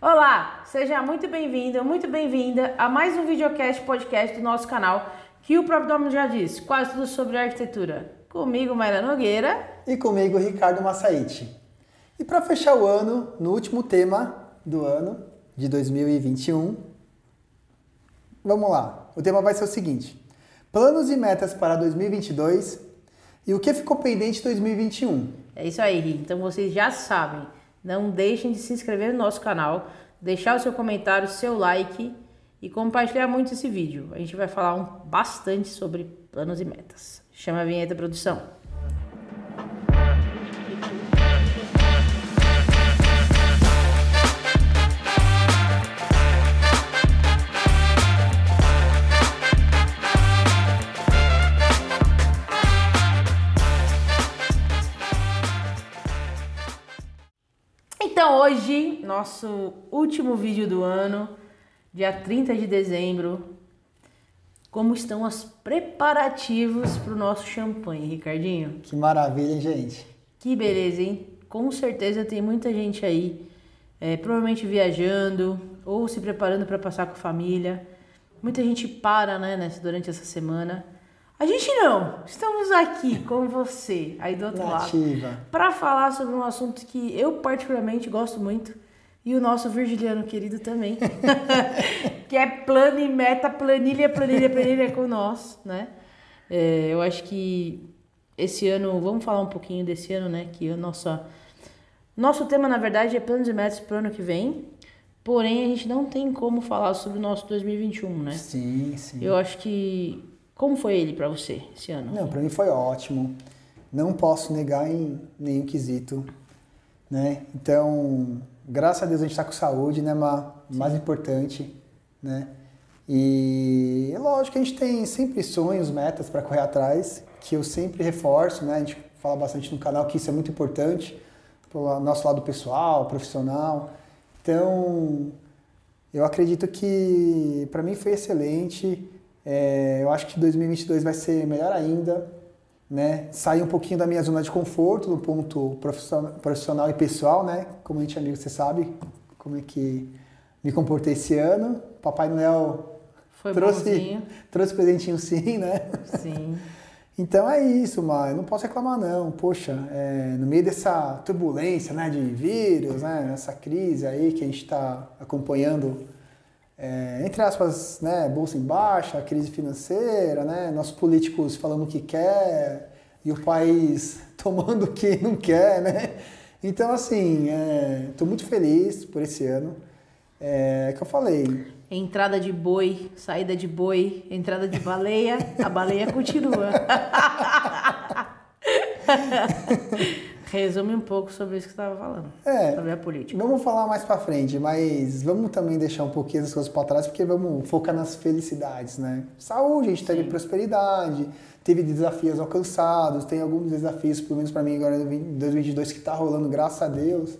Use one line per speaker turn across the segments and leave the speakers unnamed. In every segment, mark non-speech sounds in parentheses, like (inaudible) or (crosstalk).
Olá, seja muito bem-vindo, muito bem-vinda a mais um videocast podcast do nosso canal, que o próprio nome já diz, quase tudo sobre arquitetura. Comigo, Mayra Nogueira.
E comigo, Ricardo Massaite. E para fechar o ano, no último tema do ano de 2021, vamos lá. O tema vai ser o seguinte: planos e metas para 2022 e o que ficou pendente em 2021.
É isso aí, Ri. Então vocês já sabem. Não deixem de se inscrever no nosso canal, deixar o seu comentário, seu like e compartilhar muito esse vídeo. A gente vai falar um, bastante sobre planos e metas. Chama a vinheta produção. Nosso último vídeo do ano, dia 30 de dezembro. Como estão os preparativos para o nosso champanhe, Ricardinho?
Que maravilha, hein, gente?
Que beleza, hein? Com certeza tem muita gente aí, é, provavelmente viajando ou se preparando para passar com a família. Muita gente para, né, nessa, durante essa semana. A gente não. Estamos aqui (laughs) com você, aí do outro
Nativa.
lado, para falar sobre um assunto que eu particularmente gosto muito e o nosso virgiliano querido também, (laughs) que é plano e meta, planilha, planilha, planilha com nós, né? É, eu acho que esse ano, vamos falar um pouquinho desse ano, né? Que o nosso, nosso tema, na verdade, é planos e metas para o ano que vem. Porém, a gente não tem como falar sobre o nosso 2021, né?
Sim, sim.
Eu acho que como foi ele para você esse ano?
Não, para mim foi ótimo. Não posso negar em nenhum quesito, né? Então, graças a Deus a gente está com saúde, né, Ma? Mais importante, né? E é lógico que a gente tem sempre sonhos, metas para correr atrás, que eu sempre reforço, né? A gente fala bastante no canal que isso é muito importante pelo nosso lado pessoal, profissional. Então, eu acredito que para mim foi excelente. É, eu acho que 2022 vai ser melhor ainda, né? Sair um pouquinho da minha zona de conforto no ponto profissional, profissional e pessoal, né? Como a gente é amigo, você sabe como é que me comportei esse ano. Papai Noel
Foi
trouxe,
bonzinho.
trouxe presentinho sim, né?
Sim. (laughs)
Então é isso, mas não posso reclamar não. Poxa, é, no meio dessa turbulência, né, de vírus, né, essa crise aí que a gente está acompanhando, é, entre aspas, né, bolsa em baixa, crise financeira, né, nossos políticos falando o que quer e o país (laughs) tomando o que não quer, né. Então assim, estou muito feliz por esse ano. É que eu falei,
Entrada de boi, saída de boi, entrada de baleia, a baleia continua. (laughs) Resume um pouco sobre isso que você estava falando.
É.
Sobre a política.
Vamos falar mais pra frente, mas vamos também deixar um pouquinho as coisas pra trás, porque vamos focar nas felicidades, né? Saúde, a gente teve
Sim.
prosperidade, teve desafios alcançados, tem alguns desafios, pelo menos pra mim agora em 2022 que tá rolando, graças a Deus.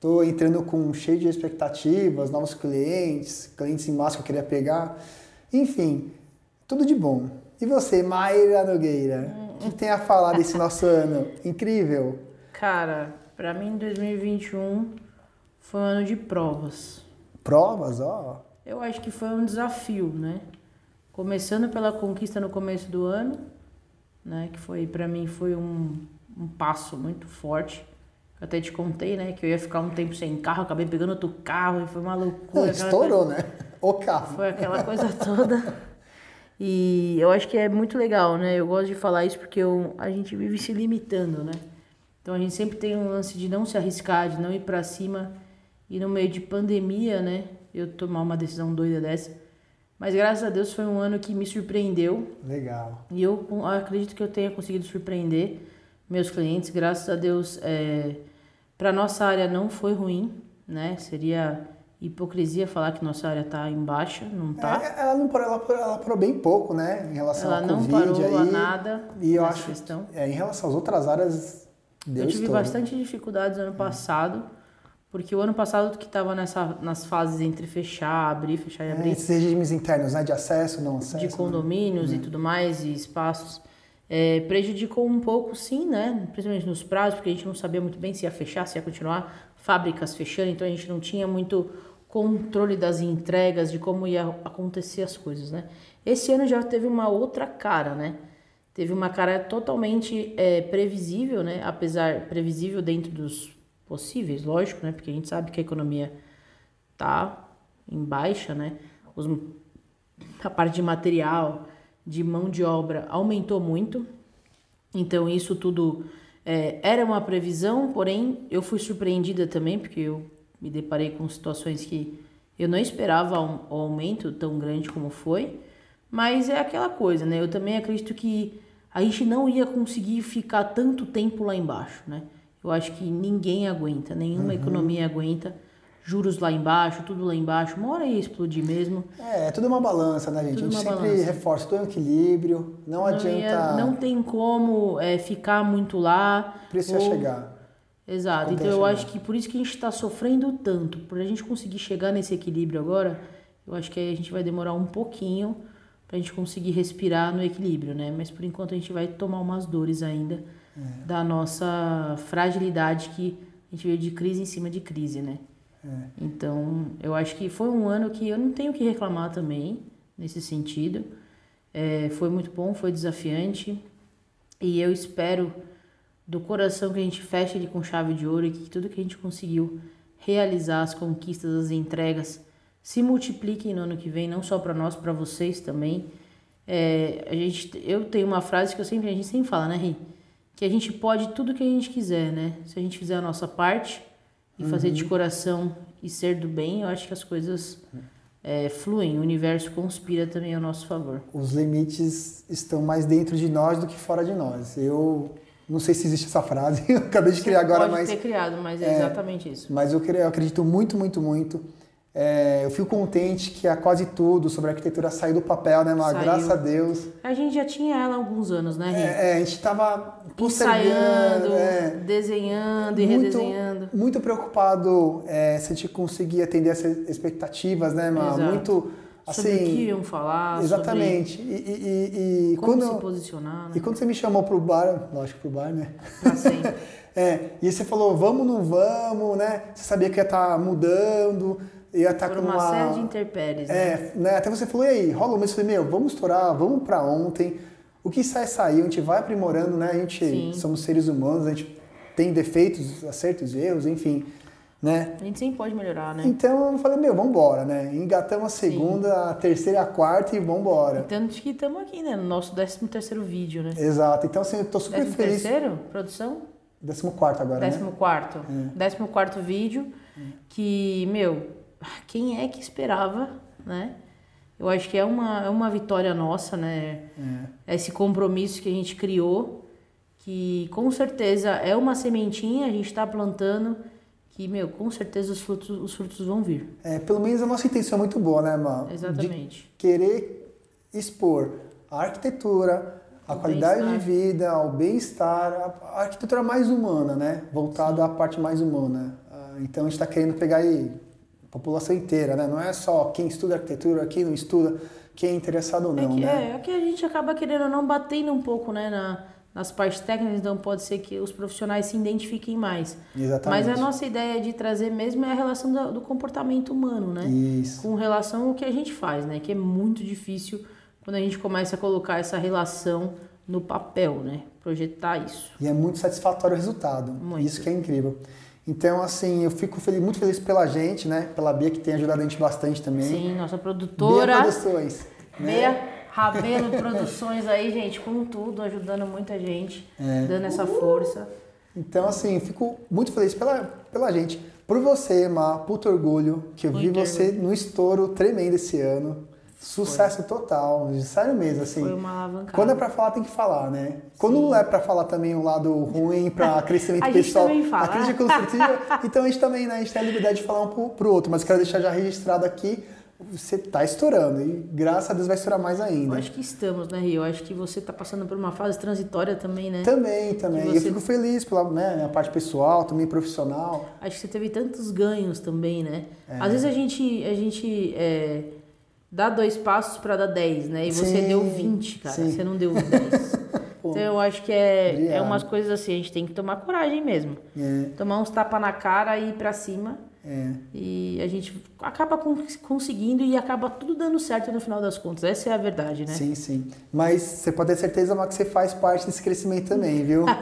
Tô entrando com cheio de expectativas, novos clientes, clientes em massa que eu queria pegar. Enfim, tudo de bom. E você, Mayra Nogueira, o que tem a falar desse nosso ano? Incrível!
Cara, pra mim 2021 foi um ano de provas.
Provas, ó.
Eu acho que foi um desafio, né? Começando pela conquista no começo do ano, né? Que foi para mim foi um, um passo muito forte. Eu até te contei, né? Que eu ia ficar um tempo sem carro, acabei pegando outro carro e foi uma loucura. (laughs)
Não, estourou, né? O carro.
Foi aquela coisa toda. E eu acho que é muito legal, né? Eu gosto de falar isso porque eu, a gente vive se limitando, né? Então a gente sempre tem um lance de não se arriscar, de não ir pra cima. E no meio de pandemia, né? Eu tomar uma decisão doida dessa. Mas graças a Deus foi um ano que me surpreendeu.
Legal.
E eu acredito que eu tenha conseguido surpreender meus clientes. Graças a Deus, é, para nossa área não foi ruim, né? Seria hipocrisia falar que nossa área tá em baixa, não tá.
É, ela não parou, ela, parou- ela parou bem pouco, né? Em relação
Ela
ao
não
Covid
parou a
aí.
nada
E eu acho
questão.
É, em relação às outras áreas, deu
eu tive
estouro.
bastante dificuldades ano passado, porque o ano passado que estava nas fases entre fechar, abrir, fechar e
É,
abrir,
esses regimes internos, né? De acesso, não acesso.
de
né?
condomínios e tudo mais, e espaços, é, prejudicou um pouco, sim, né? Principalmente nos prazos, porque a gente não sabia muito bem se ia fechar, se ia continuar, fábricas fechando, então a gente não tinha muito controle das entregas, de como ia acontecer as coisas, né? Esse ano já teve uma outra cara, né? Teve uma cara totalmente é, previsível, né? Apesar previsível dentro dos possíveis, lógico, né? Porque a gente sabe que a economia tá em baixa, né? Os, a parte de material, de mão de obra aumentou muito. Então isso tudo é, era uma previsão, porém eu fui surpreendida também, porque eu me deparei com situações que eu não esperava um, um aumento tão grande como foi. Mas é aquela coisa, né? Eu também acredito que a gente não ia conseguir ficar tanto tempo lá embaixo, né? Eu acho que ninguém aguenta, nenhuma uhum. economia aguenta juros lá embaixo, tudo lá embaixo, uma hora ia explodir mesmo.
É, é tudo uma balança, né, gente? Tudo a gente sempre balança. reforça todo o equilíbrio, não, não adianta... Ia,
não tem como é, ficar muito lá.
Precisa ou... chegar.
Exato, então eu acho que por isso que a gente está sofrendo tanto, por a gente conseguir chegar nesse equilíbrio agora, eu acho que a gente vai demorar um pouquinho para a gente conseguir respirar no equilíbrio, né? Mas por enquanto a gente vai tomar umas dores ainda é. da nossa fragilidade que a gente veio de crise em cima de crise, né? É. Então, eu acho que foi um ano que eu não tenho que reclamar também, nesse sentido. É, foi muito bom, foi desafiante. E eu espero do coração que a gente feche ele com chave de ouro e que tudo que a gente conseguiu realizar, as conquistas, as entregas, se multipliquem no ano que vem, não só para nós, para vocês também. É, a gente, eu tenho uma frase que eu sempre, a gente sempre fala, né, Ri? Que a gente pode tudo que a gente quiser, né? Se a gente fizer a nossa parte, e uhum. fazer de coração e ser do bem, eu acho que as coisas é, fluem, o universo conspira também a nosso favor.
Os limites estão mais dentro de nós do que fora de nós. Eu não sei se existe essa frase, (laughs) eu acabei de criar agora,
pode
mas.
ter criado, mas é, é exatamente isso.
Mas eu, eu acredito muito, muito, muito é, eu fico contente que há quase tudo sobre arquitetura saiu do papel, né, Mar? Graças a Deus.
A gente já tinha ela há alguns anos, né?
É, é, a gente estava
ensaiando, é, desenhando e muito, redesenhando.
Muito preocupado é, se a gente conseguir atender essas expectativas, né, Mar? Muito assim. Sobre o
que iam falar.
Exatamente.
E,
e, e,
como quando, se posicionar. Né?
E quando você me chamou pro bar, lógico, pro bar, né?
Pra sempre. (laughs)
é, e você falou, vamos, não vamos, né? Você sabia que ia estar tá mudando ia estar tá com
uma, uma série de interpéries.
É,
né?
né? Até você falou, e aí, rola mês? Eu falei, meu, vamos estourar, vamos para ontem. O que sai, saiu, a gente vai aprimorando, né? A gente Sim. somos seres humanos, a gente tem defeitos, acertos, erros, enfim. Né?
A gente sempre pode melhorar, né?
Então eu falei, meu, vamos embora, né? Engatamos a segunda, Sim. a terceira e a quarta e vamos embora.
Então que estamos aqui, né? No nosso 13 terceiro vídeo, né?
Exato. Então assim, eu tô super
décimo
feliz.
terceiro? Produção?
Décimo quarto agora,
Décimo
né?
quarto. É. Décimo quarto vídeo. É. Que, meu, quem é que esperava, né? Eu acho que é uma, é uma vitória nossa, né? É. Esse compromisso que a gente criou, que com certeza é uma sementinha, a gente está plantando, que, meu, com certeza os frutos, os frutos vão vir.
É, pelo menos a nossa intenção é muito boa, né, Mal?
Exatamente.
De querer expor a arquitetura, a o qualidade de vida, o bem-estar, a arquitetura mais humana, né? Voltada à parte mais humana. Ah, então a gente está querendo pegar aí população inteira, né? Não é só quem estuda arquitetura, quem não estuda, quem é interessado ou é não,
é que,
né?
É, é que a gente acaba querendo ou não batendo um pouco, né, na, nas partes técnicas, então pode ser que os profissionais se identifiquem mais.
Exatamente.
Mas a nossa ideia de trazer mesmo é a relação do, do comportamento humano, né?
Isso.
Com relação ao que a gente faz, né? Que é muito difícil quando a gente começa a colocar essa relação no papel, né? Projetar isso.
E é muito satisfatório o resultado. Muito. Isso que é incrível. Então, assim, eu fico feliz, muito feliz pela gente, né? Pela Bia, que tem ajudado a gente bastante também.
Sim, nossa produtora.
Bia Produções.
Né? Bia Rabelo Produções aí, gente, com tudo, ajudando muita gente, é. dando essa força.
Então, assim, fico muito feliz pela, pela gente. Por você, Má, puto orgulho, que eu muito vi você no estouro tremendo esse ano. Sucesso Foi. total, sério mesmo, assim.
Foi uma alavancada.
Quando é pra falar, tem que falar, né? Quando Sim. não é pra falar também o lado ruim, pra (laughs) crescimento
a
pessoal,
gente fala.
a crítica construtiva, então a gente também, né, a gente tem a liberdade de falar um pro, pro outro, mas quero deixar já registrado aqui, você tá estourando e graças a Deus vai estourar mais ainda.
Eu acho que estamos, né, Rio? Eu acho que você tá passando por uma fase transitória também, né?
Também, também. Você... Eu fico feliz pela né, minha parte pessoal, também profissional.
Acho que você teve tantos ganhos também, né? É. Às vezes a gente, a gente é dá dois passos para dar 10, né? E você sim, deu 20, cara. Sim. Você não deu 10. (laughs) então eu acho que é, é umas coisas assim, a gente tem que tomar coragem mesmo. É. Tomar uns tapas na cara e ir pra cima.
É.
E a gente acaba con- conseguindo e acaba tudo dando certo no final das contas. Essa é a verdade, né?
Sim, sim. Mas você pode ter certeza, Má, que você faz parte desse crescimento também, viu? (laughs)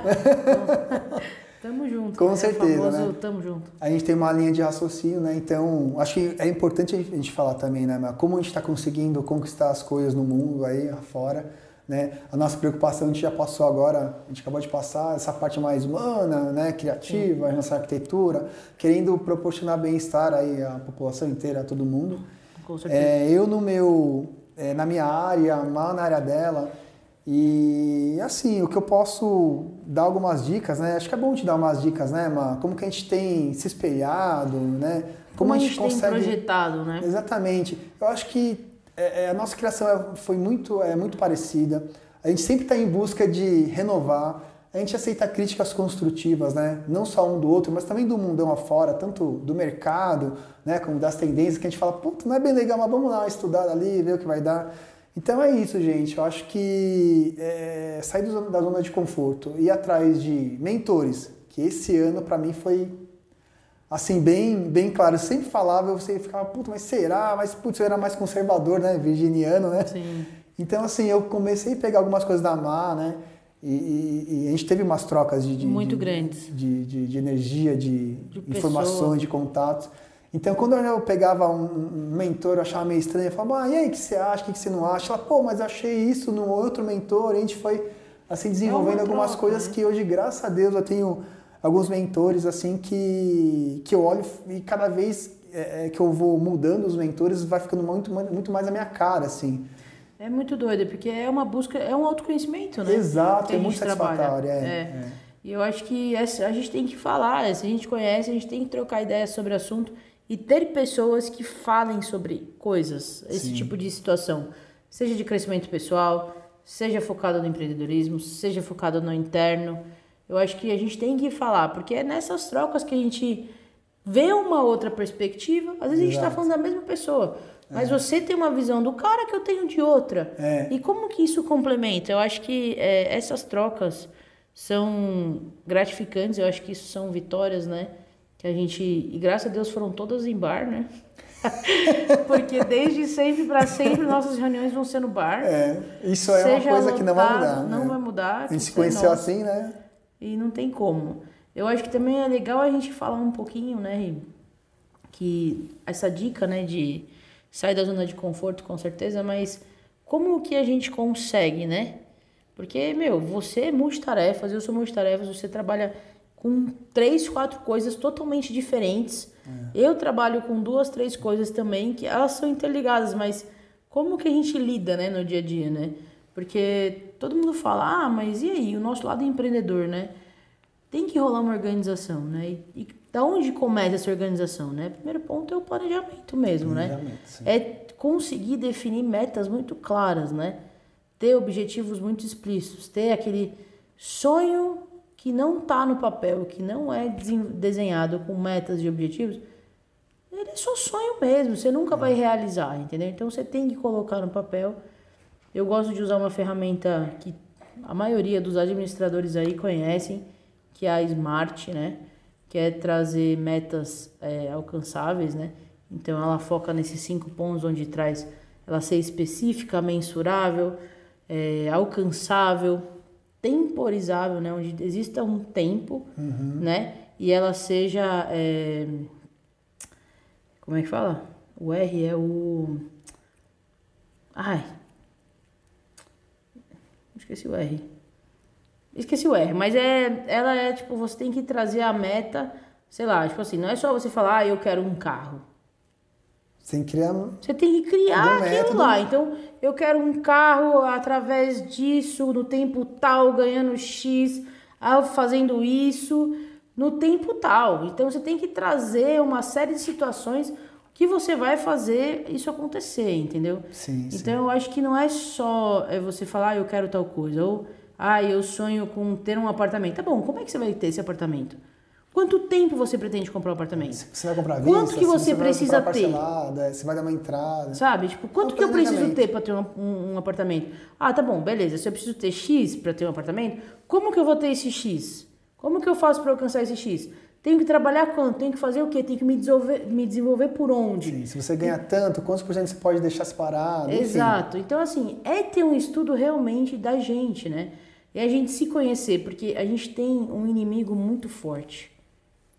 (laughs)
Tamo junto.
Com
né?
certeza,
O famoso
né?
tamo junto.
A gente tem uma linha de raciocínio, né? Então, acho que é importante a gente falar também, né? Como a gente está conseguindo conquistar as coisas no mundo aí afora, né? A nossa preocupação a gente já passou agora, a gente acabou de passar essa parte mais humana, né? Criativa, a nossa arquitetura, querendo proporcionar bem-estar aí à população inteira, a todo mundo.
Com certeza.
É, eu no meu, é, na minha área, mal na área dela. E assim, o que eu posso dar algumas dicas, né? Acho que é bom te dar umas dicas, né, Ma? Como que a gente tem se espelhado, né?
Como, a gente, tem projetado, né?
Exatamente. Eu acho que é, é, a nossa criação é- foi muito, é muito parecida. A gente sempre está em busca de renovar. A gente aceita críticas construtivas, né? Não só um do outro, mas também do mundão afora, tanto do mercado, né? Como das tendências que a gente fala, puta, não é bem legal, mas vamos lá estudar ali, ver o que vai dar. Então é isso, gente. Eu acho que é, sair da zona de conforto e ir atrás de mentores, que esse ano para mim foi assim, bem, bem claro. Eu sempre falava, eu sempre ficava, puta, mas será? Mas, putz, eu era mais conservador, né? Virginiano, né?
Sim.
Então, assim, eu comecei a pegar algumas coisas da Mar, né? E, e- e a gente teve umas trocas de... de-
Muito
de-
grandes.
De, de, energia, de,
De
informações,
pessoa.
de contatos. Então, quando eu pegava um, mentor, eu achava meio estranho, eu falava, ah, e aí, o que você acha, o que você não acha? Ela, pô, mas achei isso no outro mentor, e a gente foi, assim, desenvolvendo
É uma
algumas
troca,
coisas
né?
que hoje, graças a Deus, eu tenho alguns mentores, assim, que, que eu olho e cada vez é, é, que eu vou mudando os mentores, vai ficando muito, muito mais a minha cara, assim.
É muito doido, porque é uma busca, é um autoconhecimento, né?
Exato, é muito satisfatório, é,
É.
é.
E eu acho que a gente tem que falar, se a gente conhece, a gente tem que trocar ideias sobre o assunto e ter pessoas que falem sobre coisas, esse
Sim.
tipo de situação. Seja de crescimento pessoal, seja focado no empreendedorismo, seja focado no interno. Eu acho que a gente tem que falar, porque é nessas trocas que a gente vê uma outra perspectiva. Às vezes a gente está
Exato.
falando da mesma pessoa, mas você tem uma visão do cara que eu tenho de outra.
É.
E como que isso complementa? Eu acho que é, essas trocas são gratificantes, eu acho que isso são vitórias, né? Que a gente, e graças a Deus foram todas em bar, né? (laughs) Porque desde sempre para sempre nossas reuniões vão ser no bar.
É, isso é uma coisa que não vai mudar.
Não
né?
vai mudar.
A gente se conheceu
nosso.
assim, né?
E não tem como. Eu acho que também é legal a gente falar um pouquinho, né, que essa dica, né, de sair da zona de conforto, com certeza, mas como que a gente consegue, né? Porque, meu, você é multitarefas, eu sou multitarefas, você trabalha com três, quatro coisas totalmente diferentes. Eu trabalho com duas, três coisas também, que elas são interligadas, mas como que a gente lida, né, no dia a dia, né? Porque todo mundo fala, ah, mas e aí, o nosso lado empreendedor, né? Tem que rolar uma organização, né? E, e da onde começa essa organização, né? Primeiro ponto é o planejamento mesmo, né?
Planejamento, sim.
É conseguir definir metas muito claras, né? Ter objetivos muito explícitos, ter aquele sonho que não tá no papel, que não é desen- desenhado com metas e objetivos, ele é só sonho mesmo, você nunca vai realizar, entendeu? Então você tem que colocar no papel. Eu gosto de usar uma ferramenta que a maioria dos administradores aí conhecem, que é a Smart, né? Que é trazer metas é, alcançáveis, né? Então ela foca nesses cinco pontos onde traz ela ser específica, mensurável, é, alcançável, temporizável, né? Onde exista um tempo, né? E ela seja é, como é que fala? O R é o. Ai. Esqueci o R. Esqueci o R, mas é. Ela é tipo, você tem que trazer a meta, sei lá, tipo assim, não é só você falar, ah, eu quero um carro.
Sem criar.
Você tem que criar aquilo
método.
lá. Então, eu quero um carro através disso, no tempo tal, ganhando X, fazendo isso, no tempo tal. Então, você tem que trazer uma série de situações que você vai fazer isso acontecer, entendeu?
Sim, sim.
Então, eu acho que não é só é você falar, ah, eu quero tal coisa, ou, ah, eu sonho com ter um apartamento. Tá bom, como é que você vai ter esse apartamento? Quanto tempo você pretende comprar um apartamento?
Você vai comprar à
Quanto
vista,
que
se
você
vai
precisa
comprar
ter?
parcelada, Você vai dar uma entrada.
Sabe? Tipo, quanto
Um
que eu preciso ter para ter um, um- apartamento? Ah, tá bom, beleza. Se eu preciso ter X para ter um apartamento, como que eu vou ter esse X? Como que eu faço para alcançar esse X? Tenho que trabalhar quanto? Tenho que fazer o quê? Tenho que me desenvolver, me desenvolver por onde?
Sim, se você ganha tanto, quantos por cento você pode deixar separado? Enfim.
Exato. Então, assim, é ter um estudo realmente da gente, né? E a gente se conhecer, porque a gente tem um inimigo muito forte.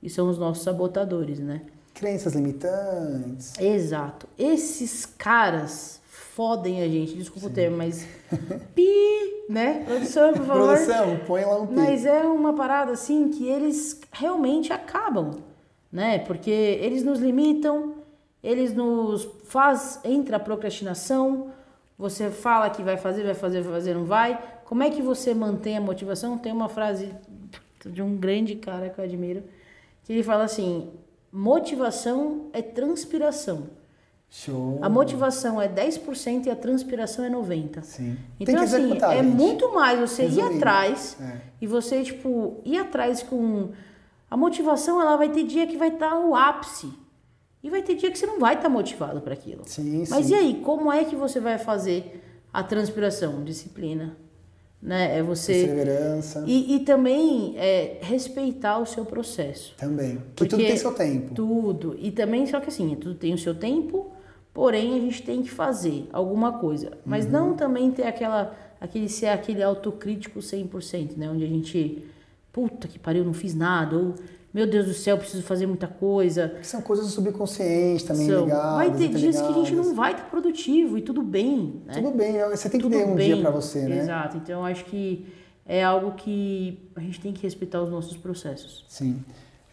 E são os nossos sabotadores, né?
Crenças limitantes.
Exato. Esses caras fodem a gente, desculpa Sim. o termo, mas (laughs) pi, né? Produção, por favor.
Produção, põe lá um pi.
Mas é uma parada assim que eles realmente acabam, né? Porque eles nos limitam, eles nos faz entra a procrastinação. Você fala que vai fazer, vai fazer, vai fazer, não vai. Como é que você mantém a motivação? Tem uma frase de um grande cara que eu admiro, que ele fala assim: motivação é transpiração.
Show.
A motivação é 10% e a transpiração é 90%.
Sim.
Então, assim, é gente. muito mais você Resumindo. ir atrás é. e você, tipo, ir atrás com. A motivação, ela vai ter dia que vai estar tá no ápice. E vai ter dia que você não vai estar tá motivado para aquilo.
Sim,
Mas
sim.
e aí, como é que você vai fazer a transpiração? Disciplina. Né? É você.
Perseverança.
E, e também é, respeitar o seu processo.
Também. Porque tudo tem seu tempo.
Tudo. E também, só que assim, tudo tem o seu tempo Porém, a gente tem que fazer alguma coisa. Mas uhum. não também ter aquela, aquele ser aquele autocrítico 100%, né? Onde a gente, puta que pariu, não fiz nada. Ou, meu Deus do céu, preciso fazer muita coisa.
São coisas subconscientes também São. ligadas.
Vai ter dias que a gente não vai estar produtivo e tudo bem, né?
Tudo bem, é, você tem que tudo ter um bem. dia para você, né?
Exato. Então, acho que é algo que a gente tem que respeitar os nossos processos.
Sim.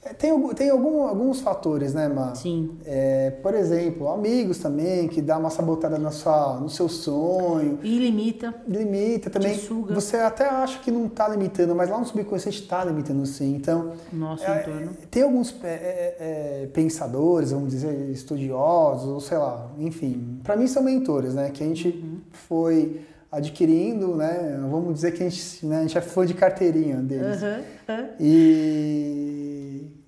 É, tem, tem algum, alguns fatores, né, Mar?
Sim.
É, por exemplo, amigos também, que dá uma sabotada na sua, no seu sonho.
E limita.
Limita também.
Suga.
Você até acha que não está limitando, mas lá no subconsciente está limitando sim. Então,
Nosso
é,
entorno.
Tem alguns é, é, é, pensadores, vamos dizer, estudiosos, ou sei lá, enfim. Para mim são mentores, né? Que a gente uhum. foi adquirindo, né? Vamos dizer que a gente, né, a gente é fã de carteirinha deles.
Uhum. Uhum.
E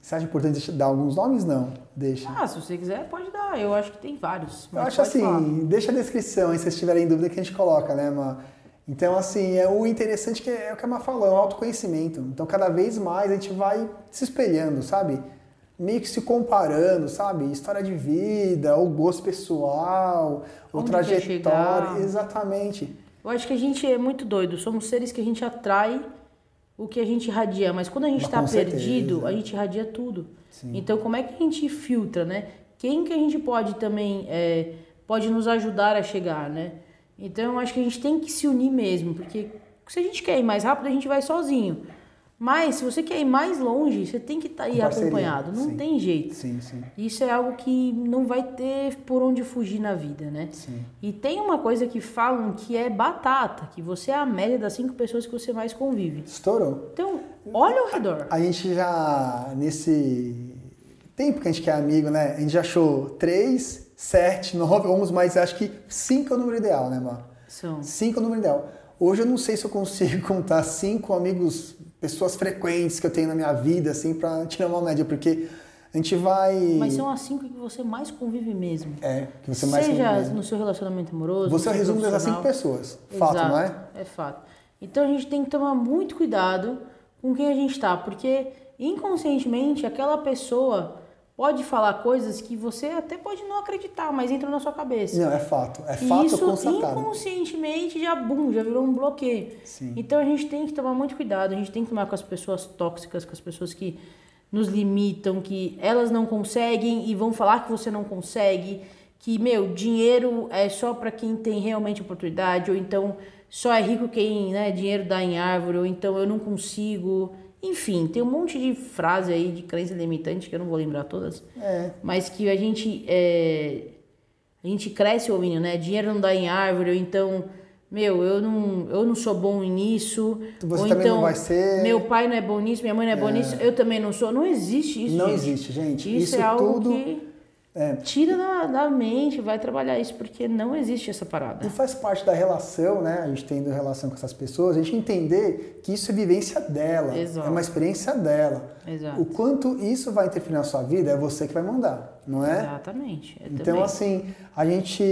você acha importante dar alguns nomes? Não, deixa.
Ah, se você quiser, pode dar. Eu acho que tem vários.
Eu acho assim,
falar.
deixa a descrição aí se vocês tiverem dúvida que a gente coloca, né, Ma? Então, assim, é o interessante que é, é o que a Ma falou, é o autoconhecimento. Então, cada vez mais a gente vai se espelhando, sabe? Meio que se comparando, sabe? História de vida, ou gosto pessoal, ou trajetória. Exatamente.
Eu acho que a gente é muito doido. Somos seres que a gente atrai o que a gente irradia, mas quando a gente está perdido, a gente irradia tudo.
Sim.
Então, como é que a gente filtra, né? Quem que a gente pode também é, pode nos ajudar a chegar, né? Então, eu acho que a gente tem que se unir mesmo, porque se a gente quer ir mais rápido, a gente vai sozinho. Mas se você quer ir mais longe, você tem que estar tá aí acompanhado. Não
sim.
tem jeito.
Sim, sim.
Isso é algo que não vai ter por onde fugir na vida, né?
Sim.
E tem uma coisa que falam que é batata, que você é a média das cinco pessoas que você mais convive.
Estourou.
Então, olha ao redor.
A, a gente já, nesse tempo que a gente quer amigo, né? A gente já achou três, sete, nove, onze, mas acho que cinco é o número ideal, né, Mar?
São.
Cinco é o número ideal. Hoje eu não sei se eu consigo (laughs) contar cinco amigos pessoas frequentes que eu tenho na minha vida, assim, para tirar uma média, porque a gente vai.
Mas são as cinco que você mais convive mesmo.
É, que você mais
Seja no seu relacionamento amoroso.
Você é o resumo das cinco pessoas. Fato,
Exato,
não é?
É fato. Então a gente tem que tomar muito cuidado com quem a gente está, porque inconscientemente aquela pessoa pode falar coisas que você até pode não acreditar, mas entram na sua cabeça.
Não, é fato. É fato
Isso
constatado.
inconscientemente já, bum, já virou um bloqueio.
Sim.
Então a gente tem que tomar muito cuidado, a gente tem que tomar com as pessoas tóxicas, com as pessoas que nos limitam, que elas não conseguem e vão falar que você não consegue, que, meu, dinheiro é só para quem tem realmente oportunidade, ou então só é rico quem, né, dinheiro dá em árvore, ou então eu não consigo. Enfim, tem um monte de frase aí de crença limitante que eu não vou lembrar todas.
É.
Mas que a gente é, a gente cresce ouvindo, né? Dinheiro não dá em árvore, ou então, meu, eu não, eu não sou bom nisso.
Você
ou
também
então,
não vai ser.
meu pai não é bom nisso, minha mãe não é, é. bom nisso, eu também não sou. Não existe isso.
Não
gente.
existe, gente.
Isso,
isso
é algo
tudo...
que
É.
tira da, da mente, vai trabalhar isso, porque não existe essa parada.
E faz parte da relação, né? A gente tendo relação com essas pessoas, a gente entender que isso é vivência dela,
Exato.
é uma experiência dela.
Exato.
O quanto isso vai interferir na sua vida é você que vai mandar, não é?
Exatamente. Eu
Então,
também.
assim, a gente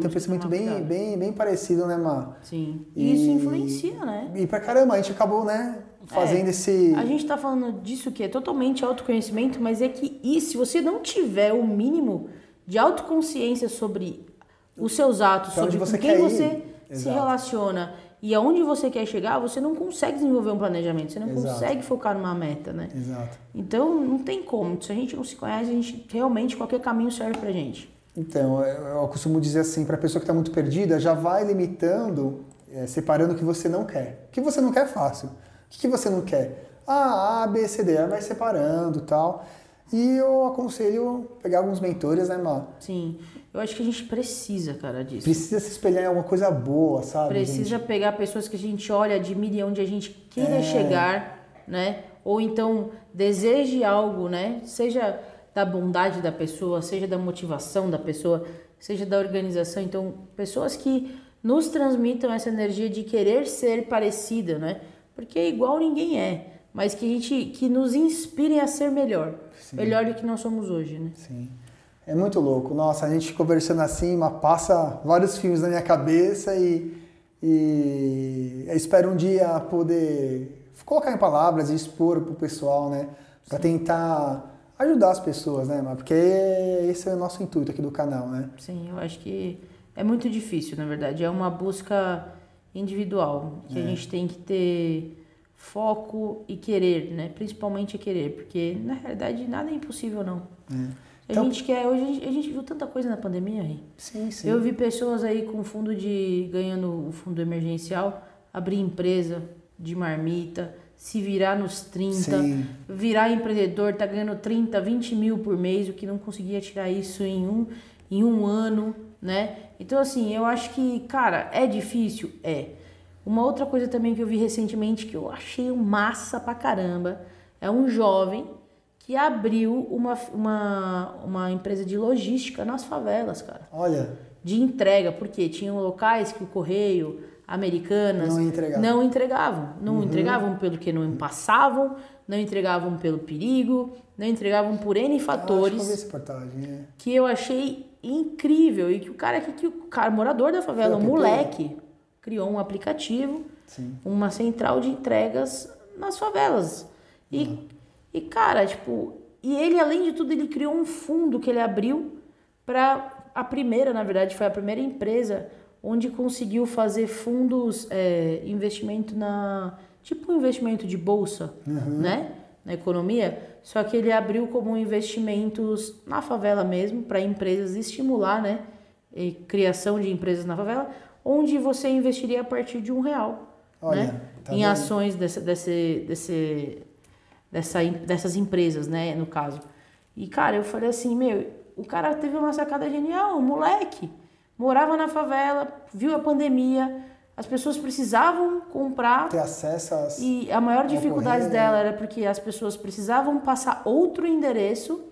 tem um pensamento bem,
cuidado.
bem, bem parecido, né, Mar?
Sim.
E
isso influencia, né?
E pra caramba, a gente acabou, né? Fazendo esse.
A gente tá falando disso que é totalmente autoconhecimento, mas é que e se você não tiver o mínimo de autoconsciência sobre os seus atos,
Pra
sobre
você
com quem
ir.
você se
Exato.
relaciona e aonde você quer chegar, você não consegue desenvolver um planejamento, você não
Exato.
consegue focar numa meta, né?
Exato.
Então não tem como. Se a gente não se conhece, a gente realmente qualquer caminho serve pra gente.
Então, eu costumo dizer assim, para a pessoa que está muito perdida, já vai limitando, é, separando o que você não quer. O que você não quer é fácil. O que, você não quer? Ah, A, B, C, D, aí vai separando tal. E eu aconselho pegar alguns mentores, né, Má?
Sim. Eu acho que a gente precisa, cara, disso.
Precisa se espelhar em alguma coisa boa, sabe?
Precisa
gente?
pegar pessoas que a gente olha, admire, onde a gente queira
É.
chegar, né? Ou então deseje algo, né? Seja da bondade da pessoa, seja da motivação da pessoa, seja da organização. Então, pessoas que nos transmitam essa energia de querer ser parecida, né? Porque igual ninguém é, mas que a gente que nos inspirem a ser melhor,
Sim.
melhor do que nós somos hoje, né?
Sim. É muito louco. Nossa, a gente conversando assim, passa vários filmes na minha cabeça e, e espero um dia poder colocar em palavras e expor pro pessoal, né? Pra tentar ajudar as pessoas, né? Porque esse é o nosso intuito aqui do canal, né?
Sim, eu acho que é muito difícil, na verdade. É uma busca individual, que a
É.
gente tem que ter foco e querer, né? Principalmente querer, porque na realidade nada é impossível, não.
É.
A
Então-
gente quer, hoje a gente, a gente viu tanta coisa na pandemia, Rei.
Sim, sim.
Eu vi pessoas aí com fundo de. ganhando o fundo emergencial, abrir empresa de marmita, se virar nos 30,
Sim.
virar empreendedor, tá ganhando 30, 20 mil por mês, o que não conseguia tirar isso em um, em um ano, né? Então, assim, eu acho que, cara, é difícil? É. Uma outra coisa também que eu vi recentemente que eu achei massa pra caramba é um jovem que abriu uma, uma, uma empresa de logística nas favelas, cara
Olha,
de entrega, porque tinham locais que o correio, americanas,
Não entregavam.
não entregavam. Não entregavam pelo que não passavam, não entregavam pelo perigo, não entregavam por N
eu acho que eu
fatores
vi essa reportagem. é.
que eu achei incrível e que o cara que, que o cara morador da favela, um moleque, criou um aplicativo
Sim.
uma central de entregas nas favelas. E, e cara, tipo, e ele, além de tudo, ele criou um fundo que ele abriu para a primeira, na verdade, foi a primeira empresa onde conseguiu fazer fundos, é, investimento na. Tipo um investimento de bolsa, né? Na economia. Só que ele abriu como investimentos na favela mesmo, para empresas estimular, né? E criação de empresas na favela, onde você investiria a partir de um real
Olha,
né?
tá
em ações desse, desse, desse, dessa, dessas empresas, né, no caso. E, cara, eu falei assim, meu, o cara teve uma sacada genial, um moleque. Morava na favela, viu a pandemia, as pessoas precisavam comprar
Ter acesso às.
e a maior dificuldade
né?
dela era porque as pessoas precisavam passar outro endereço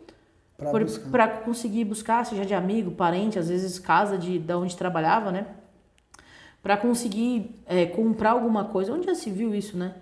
pra
conseguir buscar, seja de amigo, parente, às vezes casa de, da onde trabalhava, né? Pra conseguir é, comprar alguma coisa. Onde já se viu isso, né?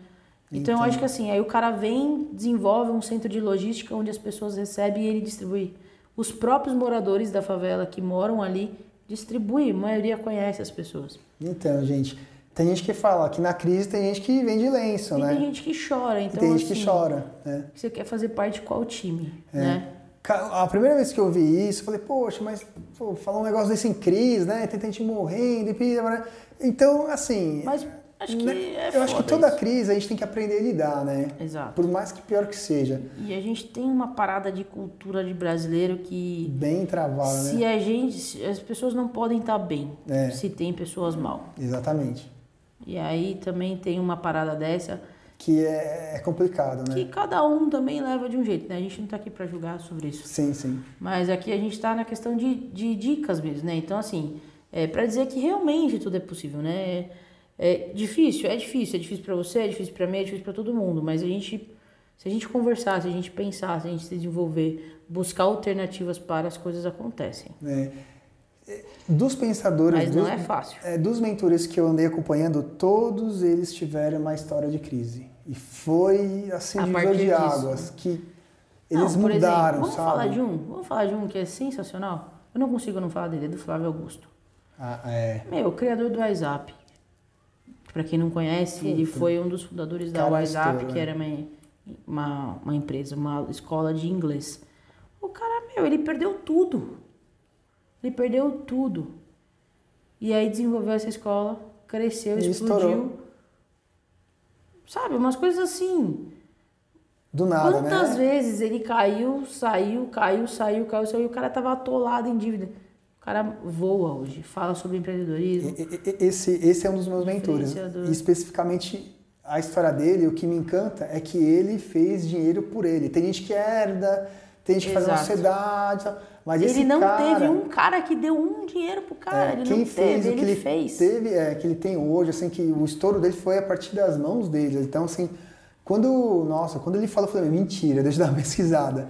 Então, eu acho que assim, aí o cara vem, desenvolve um centro de logística onde as pessoas recebem e ele distribui. Os próprios moradores da favela que moram ali distribuem, a maioria conhece as pessoas.
Então, gente, tem gente que fala que na crise tem gente que vende lenço,
E
né?
tem gente que chora,
E
então
tem gente
assim,
que chora, né?
Você quer fazer parte de qual time,
É.
né?
A primeira vez que eu vi isso, eu falei, poxa, mas pô, falar um negócio desse em crise, né? Tem gente morrendo, e? Então, assim.
Mas acho que
né,
é
eu acho que toda
isso.
crise a gente tem que aprender a lidar, né?
Exato.
Por mais que pior que seja.
E a gente tem uma parada de cultura de brasileiro que
Bem travada,
se
né?
a gente, se- as pessoas não podem estar bem
É.
se tem pessoas mal.
Exatamente.
E aí também tem uma parada dessa
Que é, é complicado, né?
que cada um também leva de um jeito, né? A gente não tá aqui para julgar sobre isso.
Sim, sim.
Mas aqui a gente tá na questão de, de dicas mesmo, né? Então, assim, é para dizer que realmente tudo é possível, né? É difícil, é difícil, é difícil para você, é difícil para mim, é difícil para todo mundo, mas a gente se a gente conversar, se a gente pensar, se a gente se desenvolver, buscar alternativas para as coisas acontecem.
É, é, Dos pensadores,
Mas não
dos,
é fácil.
é, dos mentores que eu andei acompanhando, todos eles tiveram uma história de crise. E foi assim,
A
divisor de
disso.
águas, que eles
Não,
mudaram,
exemplo, vamos
sabe?
falar de um, vamos falar de um que é sensacional. Eu não consigo não falar dele, é do Flávio Augusto.
Ah, é.
Meu, criador do WhatsApp. Pra quem não conhece, ele
Puta.
foi um dos fundadores da WhatsApp, que era uma, uma, uma empresa, uma escola de inglês. O cara, meu, ele perdeu tudo. Ele perdeu tudo. E aí desenvolveu essa escola, cresceu,
E
explodiu.
estourou.
Sabe, umas coisas assim.
Do nada,
Quantas
né?
vezes ele caiu, saiu, caiu, saiu, caiu, saiu, e o cara tava atolado em dívida. O cara voa hoje, fala sobre empreendedorismo.
Esse, esse é um dos meus mentores. E especificamente a história dele, o que me encanta é que ele fez dinheiro por ele. Tem gente que herda, tem gente que faz uma
Exato.
sociedade, mas
ele não
cara,
teve um cara que deu um dinheiro pro cara.
é,
ele
quem
não
fez
teve,
o que
ele
ele
fez.
teve, é, que ele tem hoje, assim, que o estouro dele foi a partir das mãos dele. Então, assim, quando, nossa, quando ele falou, eu falei, mentira, deixa eu dar uma (laughs) pesquisada.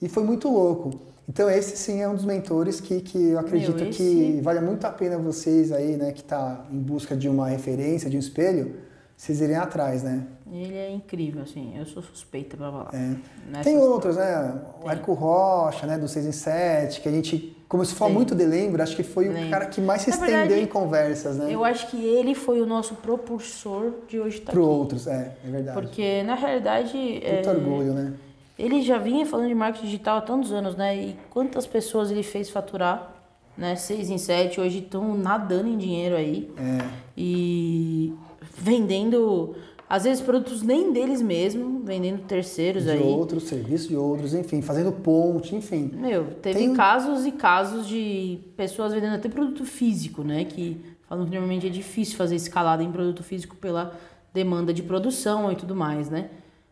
E foi muito louco. Então, esse sim é um dos mentores que, que eu acredito
Meu,
que vale muito a pena vocês aí, né, que tá em busca de uma referência, de um espelho, vocês irem atrás, né?
Ele é incrível, assim. Eu sou suspeita pra falar.
É. Tem outros, né? O Érico Rocha, né, do 6 em 7, que a gente começou a falar
Sim.
muito de lembro, acho que foi o
Lembro.
cara que mais se
Na
estendeu
verdade,
em conversas, né?
Eu acho que ele foi o nosso propulsor de hoje estar
Pro
aqui.
outros, é, é verdade.
Porque, na realidade,
Muito
é,
orgulho, né?
Ele já vinha falando de marketing digital há tantos anos, né? E quantas pessoas ele fez faturar, né? Seis em sete, hoje estão nadando em dinheiro aí.
É.
E vendendo, às vezes, produtos nem deles mesmo, vendendo terceiros
De
aí.
outros, serviço de outros, enfim, fazendo ponte, enfim.
Meu, teve
Tem-
casos e casos de pessoas vendendo até produto físico, né? Que falam que normalmente é difícil fazer escalada em produto físico pela demanda de produção e tudo mais, né?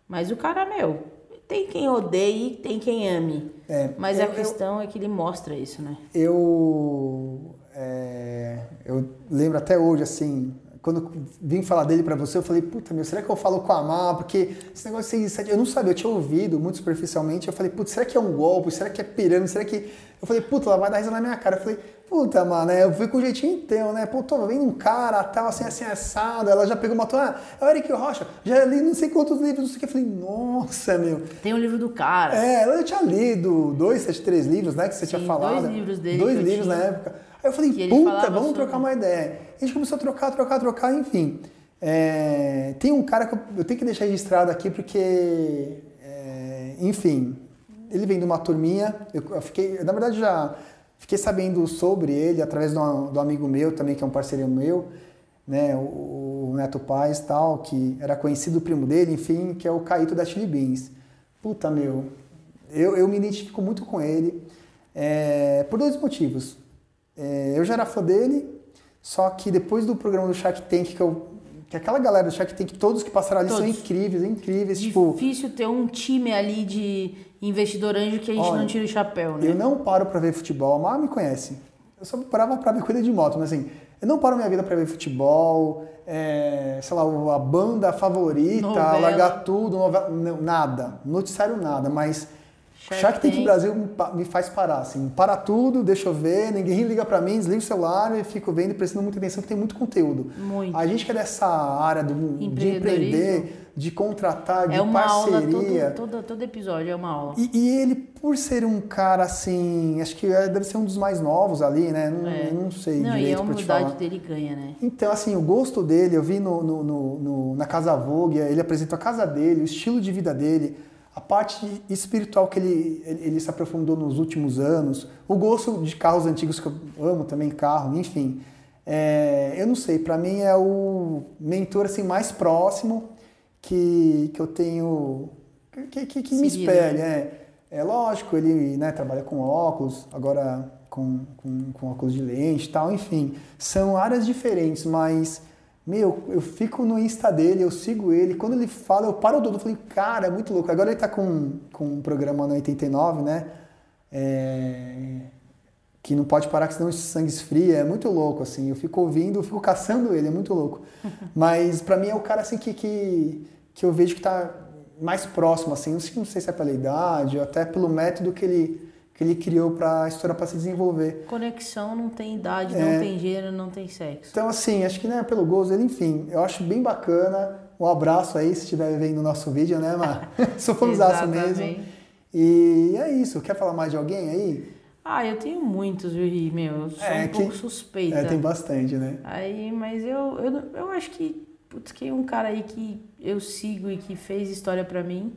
Mas o cara, meu, tem quem odeie, tem quem ame.
É,
Mas
eu-
a
eu-
questão é que ele mostra isso, né?
Eu, é, eu lembro até hoje, assim, quando vim falar dele pra você, eu falei, puta, meu, será que eu falo com a Mar? Porque esse negócio de 6 e 7, eu não sabia, eu tinha ouvido muito superficialmente, eu falei, puta, será que é um golpe? Será que é pirâmide? Será que... Eu falei, puta, ela vai dar risada na minha cara. Eu falei, puta, mano, né? eu fui com o jeitinho teu, né? Pô, tô vendo um cara, tal, assim, assim, assado, ela já pegou uma toalha, ah, é o Eric Rocha, já li não sei quantos livros, não sei o que, eu falei, nossa, meu...
Tem o livro do cara.
É, ela já tinha lido dois, sete, três livros, né? Que você tinha
Sim,
falado.
dois livros dele
Dois livros
tinha.
na época. Aí eu falei, puta, vamos
sobre-
trocar uma ideia. A gente começou a trocar, trocar, trocar, enfim. É, tem um cara que eu, eu tenho que deixar registrado aqui porque, é, enfim, ele vem de uma turminha. Eu, eu fiquei, na verdade, já fiquei sabendo sobre ele através de um amigo meu também, que é um parceiro meu, né? O, o Neto Paz tal, que era conhecido primo dele, enfim, que é o Caíto da Chili Beans. Puta, meu, eu, eu me identifico muito com ele é, por dois motivos. É, eu já era fã dele, só que depois do programa do Shark Tank, que, eu, que aquela galera do Shark Tank, todos que passaram ali são
Todos.
incríveis, incríveis. Tipo,
Difícil ter um time ali de investidor anjo que a gente
Olha,
não tira o chapéu, né?
eu não paro pra ver futebol, a Mar me conhece. Eu só parava pra ver corrida de moto, mas assim, eu não paro minha vida pra ver futebol, é, sei lá, a banda favorita,
Novela.
largar tudo, novela, não, nada, noticiário nada, mas
Shark
Shark Tank
Tank.
Brasil me faz parar, assim, para tudo, deixa eu ver, ninguém liga pra mim, desliga o celular e fico vendo e prestando muita atenção que tem muito conteúdo.
Muito.
A gente que é dessa área do, de empreender, de contratar, de
É uma aula,
parceria.
todo, todo, todo episódio é uma aula.
E, e ele, por ser um cara assim, acho que é- deve ser um dos mais novos ali, né? Não,
É.
não sei
Não, a
direito pra te
humildade
falar.
dele ganha, né?
Então, assim, o gosto dele, eu vi no, no- no- no- na Casa Vogue, ele apresentou a casa dele, o estilo de vida dele, a parte espiritual que ele, ele, ele se aprofundou nos últimos anos, o gosto de carros antigos que eu amo também, carro, enfim. É, eu não sei, pra mim é o mentor assim, mais próximo que, que eu tenho, que, que, que me espelha. É, é lógico, ele né, trabalha com óculos, agora com, com, com óculos de lente e tal, enfim. São áreas diferentes, mas, meu, eu fico no Insta dele, eu sigo ele, quando ele fala, eu paro tudo, eu falei, cara, é muito louco. Agora ele tá com, com um programa no 89, né? É, que não pode parar, que senão o sangue esfria, é muito louco, assim. Eu fico ouvindo, eu fico caçando ele, é muito louco. (laughs) Mas pra mim é o cara, assim, que, que, que eu vejo que tá mais próximo, assim. Não sei, não sei se é pela idade, ou até pelo método que ele, que ele criou pra história para se desenvolver.
Conexão não tem idade,
É.
não tem gênero, não tem sexo.
Então, assim, acho que não é pelo gozo dele, enfim. Eu acho bem bacana. Um abraço aí, se estiver vendo o nosso vídeo, né, Mar? (laughs) Sou fãzaço mesmo. E é isso. Quer falar mais de alguém aí?
Ah, eu tenho muitos, viu, Ri? Meu, eu sou
É,
um
que-
pouco suspeita.
É, tem bastante, né?
Aí, mas eu, eu, eu acho que putz, que um cara aí que eu sigo e que fez história para mim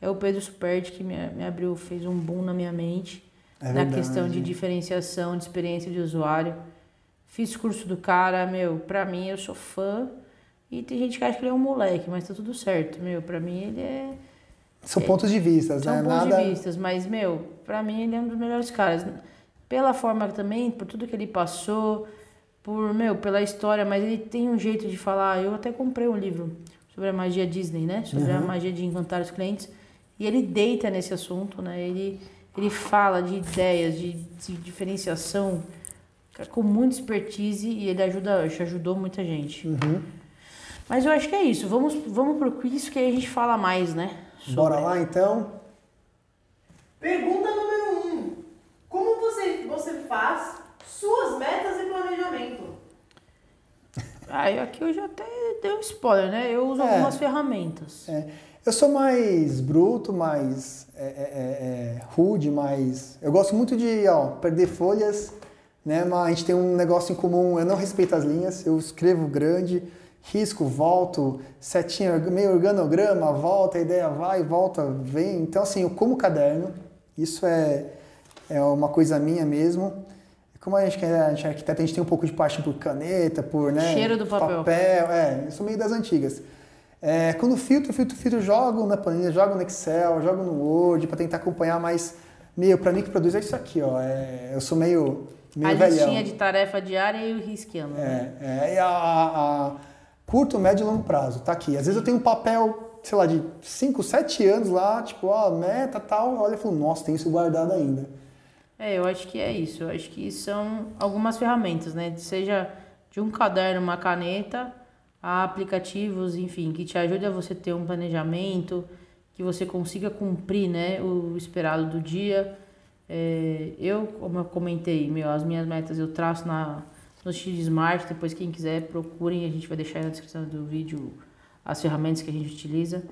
é o Pedro Superti, que me, me abriu, fez um boom na minha mente.
É
na
verdade.
questão de diferenciação, de experiência de usuário. Fiz curso do cara, meu, pra mim eu sou fã. E tem gente que acha que ele é um moleque, mas tá tudo certo, meu. Pra mim ele é.
São pontos de vista,
São
né?
pontos
Nada...
de vistas, mas, meu, pra mim ele é um dos melhores caras. Pela forma também, por tudo que ele passou, por, meu, pela história, mas ele tem um jeito de falar. Eu até comprei um livro sobre a magia Disney, né? Sobre a magia de encantar os clientes. E ele deita nesse assunto, né? Ele, ele fala de ideias, de, de diferenciação, cara, com muita expertise e ele ajuda, ajudou muita gente.
Uhum.
Mas eu acho que é isso. Vamos, vamos pro quiz que aí a gente fala mais, né? Sobre-
Bora lá então?
Pergunta número 1. Um. Como você, você faz suas metas e planejamento?
Ah, aqui eu já até dei um spoiler, né? Eu uso
É.
algumas ferramentas.
É, eu sou mais bruto, mais é, é, é, é, rude, mais. Eu gosto muito de ó, perder folhas, né? Mas a gente tem um negócio em comum. Eu não respeito as linhas, eu escrevo grande, risco, volto, setinha, meio organograma, volta, a ideia vai, volta, vem. Então, assim, eu como caderno, isso é, é uma coisa minha mesmo. Como a gente, é- a gente é arquiteto, a gente tem um pouco de paixão por caneta, por, né?
Cheiro do papel.
papel, é, eu sou meio das antigas. É, quando filtro, filtro, filtro, jogo na planilha, jogo no Excel, jogo no Word para tentar acompanhar, mas, meu, para mim que produz é isso aqui, ó. é, eu sou meio, meio
a
velhão.
listinha de tarefa diária e o risqueando. né?
É, é, e a, a- a curto, médio e longo prazo, tá aqui. Às vezes eu tenho um papel, sei lá, de 5, 7 anos lá, tipo, ó, meta tal, olha e falo, nossa, tem isso guardado ainda.
É, eu acho que é isso. Eu acho que são algumas ferramentas, né? Seja de um caderno, uma caneta, a aplicativos, enfim, que te ajude a você ter um planejamento, que você consiga cumprir, né, o esperado do dia. É, eu, como eu comentei, meu, as minhas metas eu traço na, no X Smart, depois quem quiser procurem, a gente vai deixar na descrição do vídeo as ferramentas que a gente utiliza.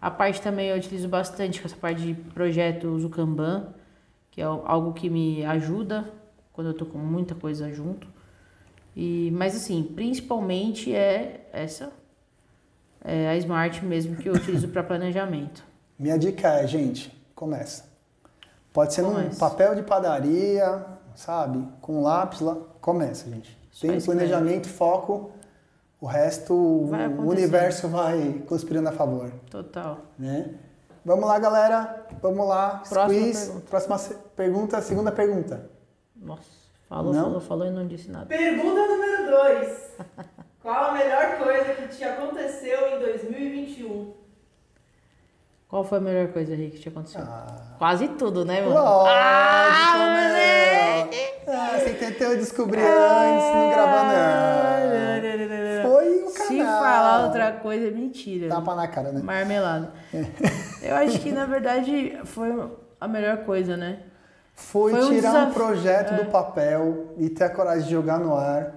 A parte também eu utilizo bastante, com essa parte de projeto, eu uso o Kanban, que é algo que me ajuda quando eu tô com muita coisa junto. E, mas assim, principalmente é essa, é a Smart mesmo que eu utilizo para planejamento.
Minha dica é, gente, começa. Pode ser num
Começa.
papel de padaria, sabe? Com lápis lá. Começa, gente.
Só
Tem planejamento, foco, o resto, o universo vai conspirando a favor.
Total.
né? Vamos lá, galera. Vamos lá.
Próxima
Squeeze.
pergunta.
Próxima pergunta, segunda pergunta.
Nossa, falou,
Não?
falou, falou e não disse nada.
Pergunta número 2. Qual a melhor coisa que te aconteceu em 2021?
Qual foi a melhor coisa, Rick, que te aconteceu?
Ah,
Quase tudo, né, mano?
lógico,
Ah,
né? Ah, você tentou descobrir antes, não gravar não. Foi o canal.
Se falar outra coisa, é mentira.
Tapa na cara, né?
Marmelada. (laughs) Eu acho que, na verdade, foi a melhor coisa, né?
Foi,
Foi um
tirar um
desafio,
projeto
é.
do papel e ter a coragem de jogar no ar,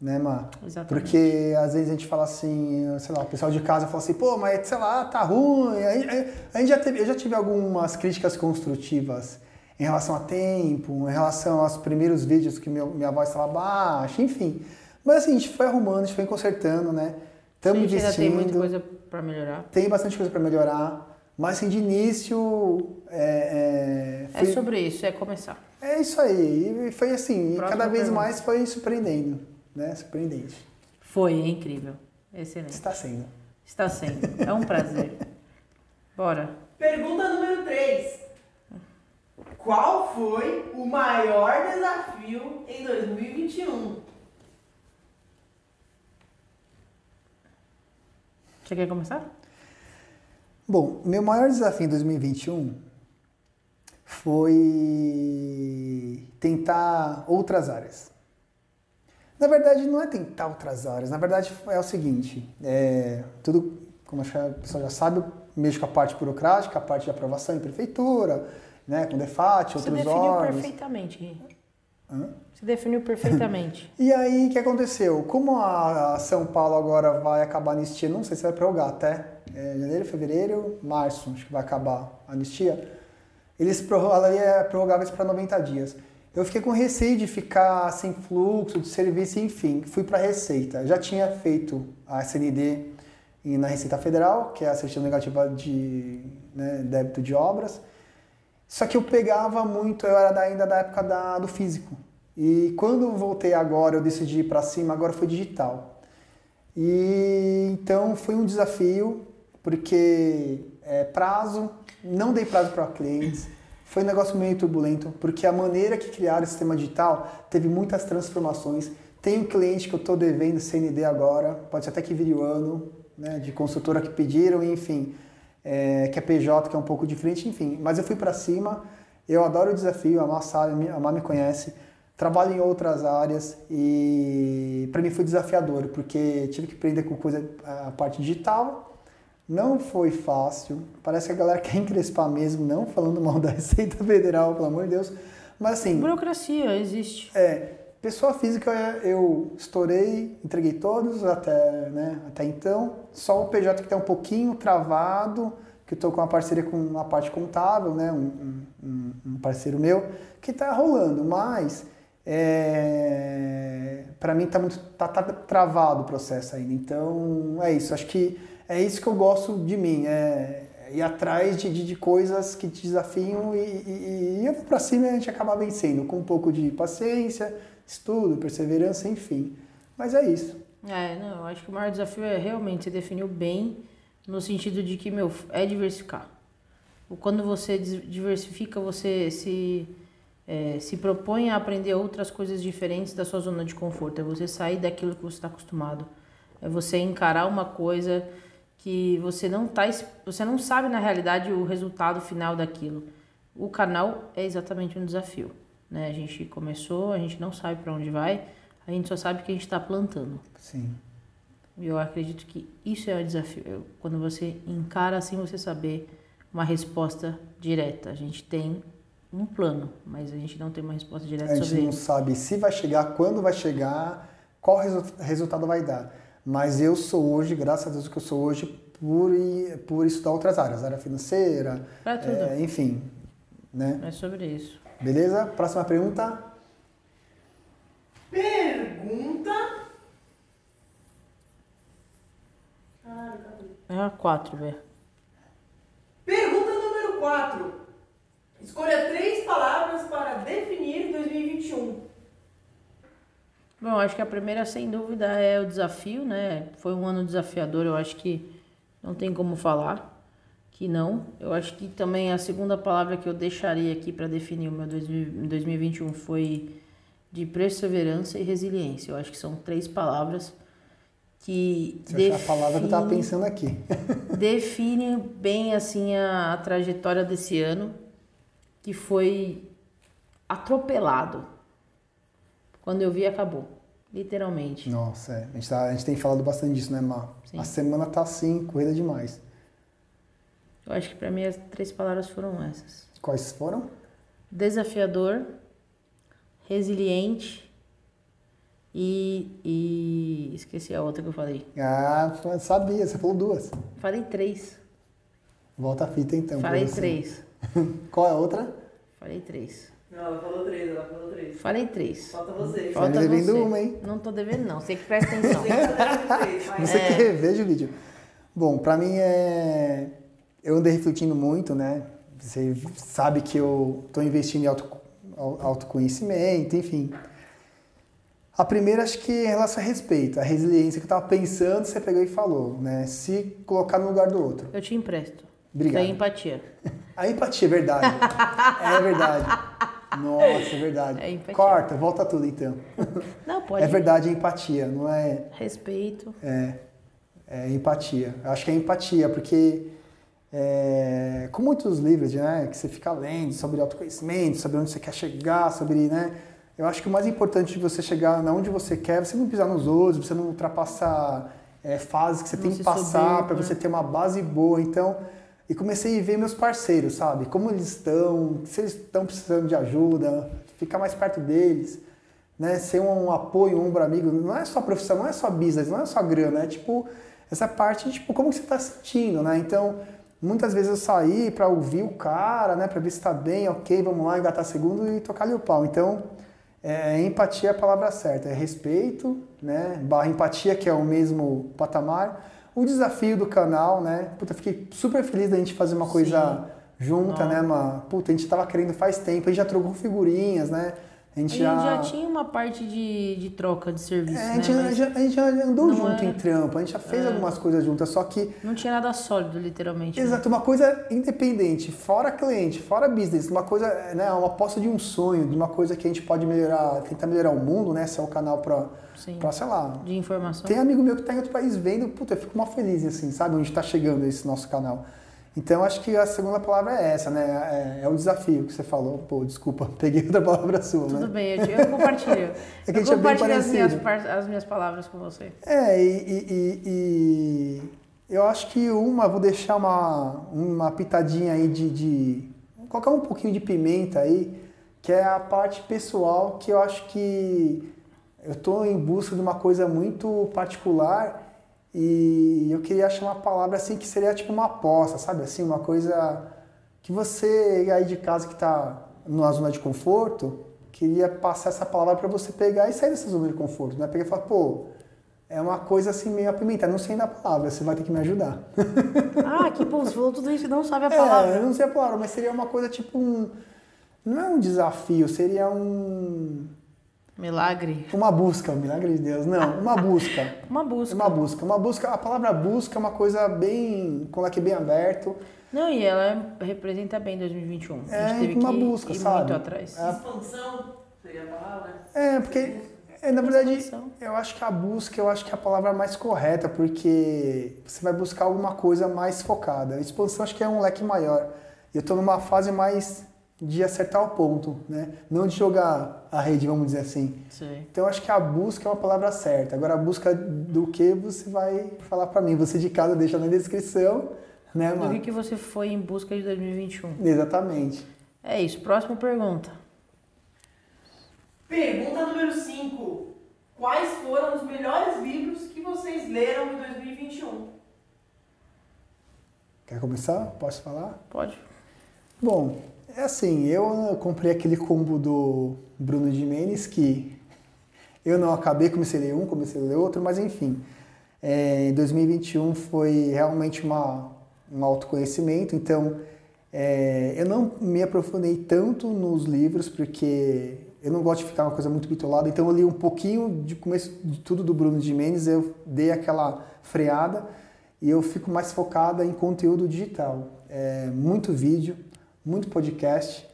né, Má?
Exatamente.
Porque às vezes a gente fala assim, sei lá, o pessoal de casa fala assim, pô, mas sei lá, tá ruim. A gente, já teve, eu já tive algumas críticas construtivas em relação a tempo, em relação aos primeiros vídeos que meu, minha voz estava baixa, enfim. Mas assim, a gente foi arrumando, a gente foi consertando, né? Estamos
gente ainda tem muita
investindo,
coisa pra melhorar.
tem bastante coisa para melhorar. Mas assim, de início, é, é,
É
foi-
sobre isso, é começar.
é isso aí. E foi assim, e
Próxima
cada vez
pergunta.
mais foi surpreendendo, né? Surpreendente.
Foi, é incrível. Excelente.
Está sendo.
Está sendo. É um prazer. (laughs) Bora.
Pergunta número 3. Qual foi o maior desafio em 2021?
Você quer começar?
Bom, meu maior desafio em 2021 foi tentar outras áreas. Na verdade, não é tentar outras áreas. Na verdade, é o seguinte: é, tudo, como a pessoa já sabe, eu mexo com a parte burocrática, a parte de aprovação em prefeitura, né, com DEFAT,
Você
outros
definiu
órgãos.
perfeitamente. Gui.
Hã?
Você definiu perfeitamente. (laughs)
E aí, o que aconteceu? Como a São Paulo agora vai acabar a anistia, não sei se vai prorrogar até é, janeiro, fevereiro, março, acho que vai acabar a anistia, eles prorro- ela ia prorrogar isso para 90 dias. eu fiquei com receio de ficar sem fluxo de serviço, enfim, fui para a Receita. Já tinha feito a SND na Receita Federal, que é a certidão negativa de né, débito de obras. Só que eu pegava muito, eu era ainda da época da, do físico. E quando voltei agora, eu decidi ir para cima, agora foi digital. E então foi um desafio, porque é, prazo, não dei prazo para clientes, foi um negócio meio turbulento, porque a maneira que criaram o sistema digital teve muitas transformações. Tem um cliente que eu estou devendo CND agora, pode ser até que vire o ano, né, de consultora que pediram, enfim, é, que é PJ, que é um pouco diferente, enfim. Mas eu fui para cima, eu adoro o desafio, a sabe, a Má me conhece, trabalho em outras áreas e para mim foi desafiador, porque tive que aprender com coisa, a parte digital, não foi fácil. Parece que a galera (laughs) quer encrespar mesmo, não falando mal da Receita Federal, pelo amor de Deus. Mas assim.
Burocracia existe.
É. Pessoa física eu estourei, entreguei todos até, né, até então. Só o PJ que está um pouquinho travado, que estou com uma parceria com a parte contábil, né, um, um, um parceiro meu, que está rolando. Mas é, para mim está muito tá, tá travado o processo ainda. Então é isso. Acho que é isso que eu gosto de mim, é ir atrás de, de, de coisas que te desafiam e, e, e eu vou para cima e a gente acaba vencendo, com um pouco de paciência, estudo, perseverança, enfim. Mas é isso.
É, não, acho que o maior desafio é realmente, você definiu bem, no sentido de que, meu, é diversificar. Quando você diversifica, você se, é, se propõe a aprender outras coisas diferentes da sua zona de conforto. É você sair daquilo que você está acostumado. É você encarar uma coisa que você não tá, você não sabe na realidade o resultado final daquilo. O canal é exatamente um desafio, né? A gente começou, a gente não sabe para onde vai, a gente só sabe que a gente está plantando.
Sim.
E eu acredito que isso é o desafio. Eu, quando você encara assim, você saber uma resposta direta. A gente tem um plano, mas a gente não tem uma resposta direta sobre
ele. A gente não sabe se vai chegar, quando vai chegar, qual resu resultado vai dar. Mas eu sou hoje, graças a Deus, que eu sou hoje por, por estudar outras áreas, área financeira, é, enfim. Né?
É sobre isso.
Beleza? Próxima pergunta.
Pergunta.
É a 4, velho.
Pergunta número 4. Escolha três palavras para definir 2021.
Bom, acho que a primeira, sem dúvida, é o desafio, né? Foi um ano desafiador, eu acho que não tem como falar que não. Eu acho que também a segunda palavra que eu deixaria aqui para definir o meu 2021 foi de perseverança e resiliência. Eu acho que são três palavras que
Você define, a palavra que eu estava pensando aqui. (laughs)
define bem assim a, a trajetória desse ano, que foi atropelado quando eu vi, acabou. Literalmente.
Nossa, é. a, gente tá, a gente tem falado bastante disso, né, Mar? Sim. A semana tá assim, corrida demais.
Eu acho que para mim as três palavras foram essas.
Quais foram?
Desafiador, resiliente e, e. Esqueci a outra que eu falei.
Ah, sabia, você falou duas.
Falei três.
Volta a fita então.
Falei três. (laughs)
Qual é a outra?
Falei três.
Não, ela falou três, ela falou três.
Falei três.
Falta você.
Falta devendo
você.
uma, hein?
Não tô devendo, não. Você que presta (laughs) atenção. (laughs)
Você
É.
que reveja o vídeo. Bom, pra mim é. Eu andei refletindo muito, né? Você sabe que eu tô investindo em auto... autoconhecimento, enfim. A primeira, acho que é em relação a respeito, a resiliência que eu tava pensando, você pegou e falou, né? Se colocar no lugar do outro.
Eu te empresto.
Obrigado.
Tem empatia. (laughs)
A empatia, é verdade. é verdade. Nossa, é verdade.
É empatia.
Corta, volta tudo então. (laughs)
Não, pode.
É verdade, é empatia, não é.
Respeito.
É, é empatia. Eu acho que é empatia, porque é, com muitos livros né, que você fica lendo sobre autoconhecimento, sobre onde você quer chegar, sobre. Né, eu acho que o mais importante de você chegar onde você quer, você não pisar nos outros, você não ultrapassar é, fases que você
Não
tem que passar para você
né?
ter uma base boa. Então, e comecei a ver meus parceiros, sabe? Como eles estão, se eles estão precisando de ajuda, ficar mais perto deles, né? Ser um apoio, um ombro amigo. Não é só profissão, não é só business, não é só grana, é tipo essa parte de tipo, como você está sentindo, né? Então, muitas vezes eu saí para ouvir o cara, né, para ver se está bem, ok, vamos lá, engatar segundo e tocar-lhe o pau. Então, é, empatia é a palavra certa, é respeito, né, barra empatia, que é o mesmo patamar. O desafio do canal, né, puta, fiquei super feliz da gente fazer uma coisa junta, né, uma, puta, a gente tava querendo faz tempo, a gente já trocou figurinhas, né,
a gente, já... já... tinha uma parte de, de troca de serviço,
é,
a,
gente,
né?
já, a gente já andou junto era... em trampo, a gente já fez é. algumas coisas juntas, só que...
Não tinha nada sólido, literalmente.
Né? Exato, né? uma coisa independente, fora cliente, fora business, uma coisa, né, uma aposta de um sonho, de uma coisa que a gente pode melhorar, tentar melhorar o mundo, né, se é o canal pra,
Sim.
pra, sei lá...
De informação.
Tem amigo meu que tá em outro país vendo, puta, eu fico mal feliz, assim, sabe, onde tá chegando esse nosso canal. Então, acho que a segunda palavra é essa, né? É, é, o desafio que você falou. Pô, desculpa, (laughs) peguei outra palavra sua,
Tudo
né?
bem, eu, eu compartilho. (laughs) é que eu compartilho as minhas, as minhas palavras com você.
É, e, e, e, eu acho que uma, vou deixar uma, uma pitadinha aí de, de... Colocar um pouquinho de pimenta aí, que é a parte pessoal, que eu acho que eu estou em busca de uma coisa muito particular e eu queria achar uma palavra assim que seria tipo uma aposta, sabe? Assim, uma coisa que você aí de casa que está numa zona de conforto, queria passar essa palavra para você pegar e sair dessa zona de conforto, né? Pegar e falar, pô, é uma coisa assim meio apimentada, não sei da palavra, você vai ter que me ajudar. (laughs)
Ah, que bom, você falou tudo isso e não sabe a palavra.
É, eu não sei a palavra, mas seria uma coisa tipo um. Não é um desafio, seria um
Milagre.
Uma busca, milagre de Deus. Não, uma busca. (laughs)
uma busca.
Uma busca. Uma busca. A palavra busca é uma coisa bem. com leque bem aberto.
Não, e ela representa bem 2021.
É, a gente teve uma que busca,
ir
sabe?
muito atrás.
É. Expansão seria a palavra?
É, porque. É, na verdade, eu acho que a busca, eu acho que é a palavra mais correta, porque você vai buscar alguma coisa mais focada. A expansão acho que é um leque maior. E eu estou numa fase mais de acertar o ponto, né? Não de jogar a rede, vamos dizer assim.
Sim.
Então acho que a busca é uma palavra certa. Agora a busca do que você vai falar para mim. Você de casa deixa na descrição, né, mano?
Do que, que você foi em busca de 2021.
Exatamente.
É isso. Próxima pergunta.
Pergunta número 5. Quais foram os melhores livros que vocês leram em 2021?
Quer começar? Posso falar?
Pode.
Bom, é assim, eu comprei aquele combo do Bruno Jimenez que eu não acabei, comecei a ler um, comecei a ler outro, mas enfim. É, em 2021 foi realmente uma, um autoconhecimento, então é, eu não me aprofundei tanto nos livros, porque eu não gosto de ficar uma coisa muito bitolada, então eu li um pouquinho de começo de tudo do Bruno Jimenez, eu dei aquela freada e eu fico mais focada em conteúdo digital. É, muito vídeo, muito podcast.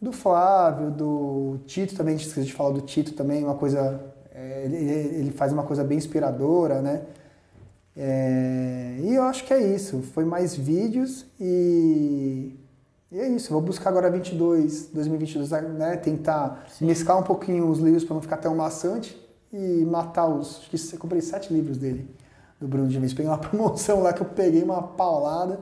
Do Flávio, do Tito também, a gente esqueceu de falar do Tito também, uma coisa. É, ele, ele, faz uma coisa bem inspiradora, né? É, e eu acho que é isso. Foi mais vídeos e, e é isso. vou buscar agora 22, 2022, né? Tentar Sim. mesclar um pouquinho os livros para não ficar tão maçante e matar os. Acho que eu comprei sete livros dele, do Bruno de Peguei uma (laughs) promoção lá que eu peguei uma paulada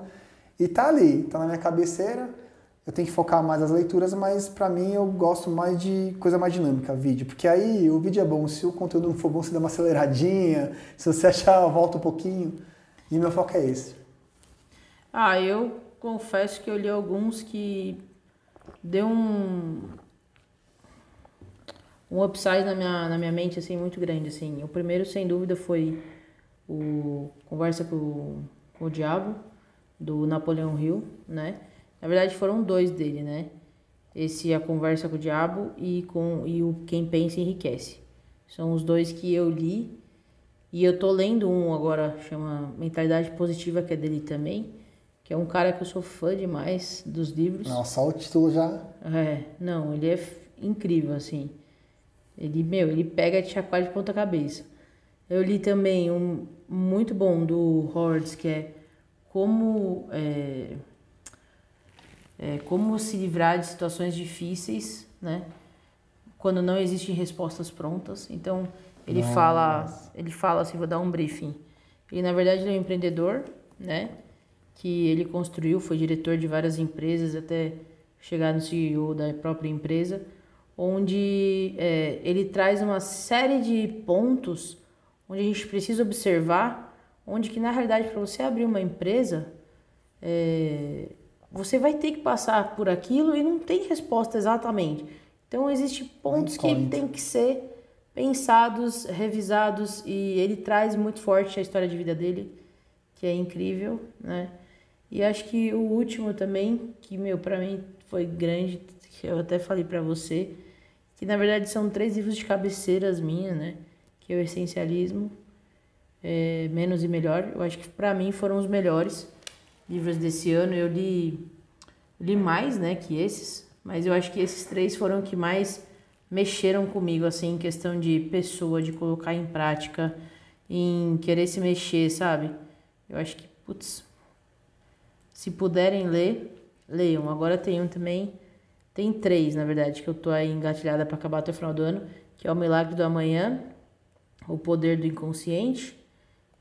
e tá ali, tá na minha cabeceira eu tenho que focar mais nas leituras, mas para mim eu gosto mais de coisa mais dinâmica, vídeo. Porque aí o vídeo é bom, se o conteúdo não for bom, você dá uma aceleradinha, (laughs) se você achar, volta um pouquinho. E meu foco é esse.
Ah, eu confesso que eu li alguns que deu um um upside na minha, na minha mente assim muito grande assim. O primeiro sem dúvida foi o Conversa com, com o Diabo do Napoleão Hill, né? Na verdade foram dois dele, né? Esse A Conversa com o Diabo e, com, e o Quem Pensa Enriquece. São os dois que eu li. E eu tô lendo um agora, chama Mentalidade Positiva, que é dele também. Que é um cara que eu sou fã demais dos livros.
Nossa, só o título já.
É, não, ele é incrível, assim. Ele, meu, ele pega de chacoalho de ponta cabeça. Eu li também um muito bom do Hordes, que é como. É, é, como se livrar de situações difíceis, né? Quando não existem respostas prontas. Então ele Nossa. fala, ele fala assim, vou dar um briefing. Ele na verdade ele é um empreendedor, né? Que ele construiu, foi diretor de várias empresas até chegar no CEO da própria empresa, onde é, ele traz uma série de pontos onde a gente precisa observar, onde que na realidade para você abrir uma empresa é, você vai ter que passar por aquilo e não tem resposta exatamente. Então existem pontos que tem que ser pensados, revisados e ele traz muito forte a história de vida dele, que é incrível, né? E acho que o último também, que meu para mim foi grande, que eu até falei para você, que na verdade são três livros de cabeceiras minhas, né? Que é o Essencialismo, é, Menos e Melhor. Eu acho que para mim foram os melhores livros desse ano. Eu li, li mais, né, que esses, mas eu acho que esses três foram que mais mexeram comigo, assim, em questão de pessoa, de colocar em prática, em querer se mexer, sabe? Eu acho que, putz, se puderem ler, leiam. Agora tem um também, tem três, na verdade, que eu tô aí engatilhada para acabar até o final do ano, que é o Milagre do Amanhã, O Poder do Inconsciente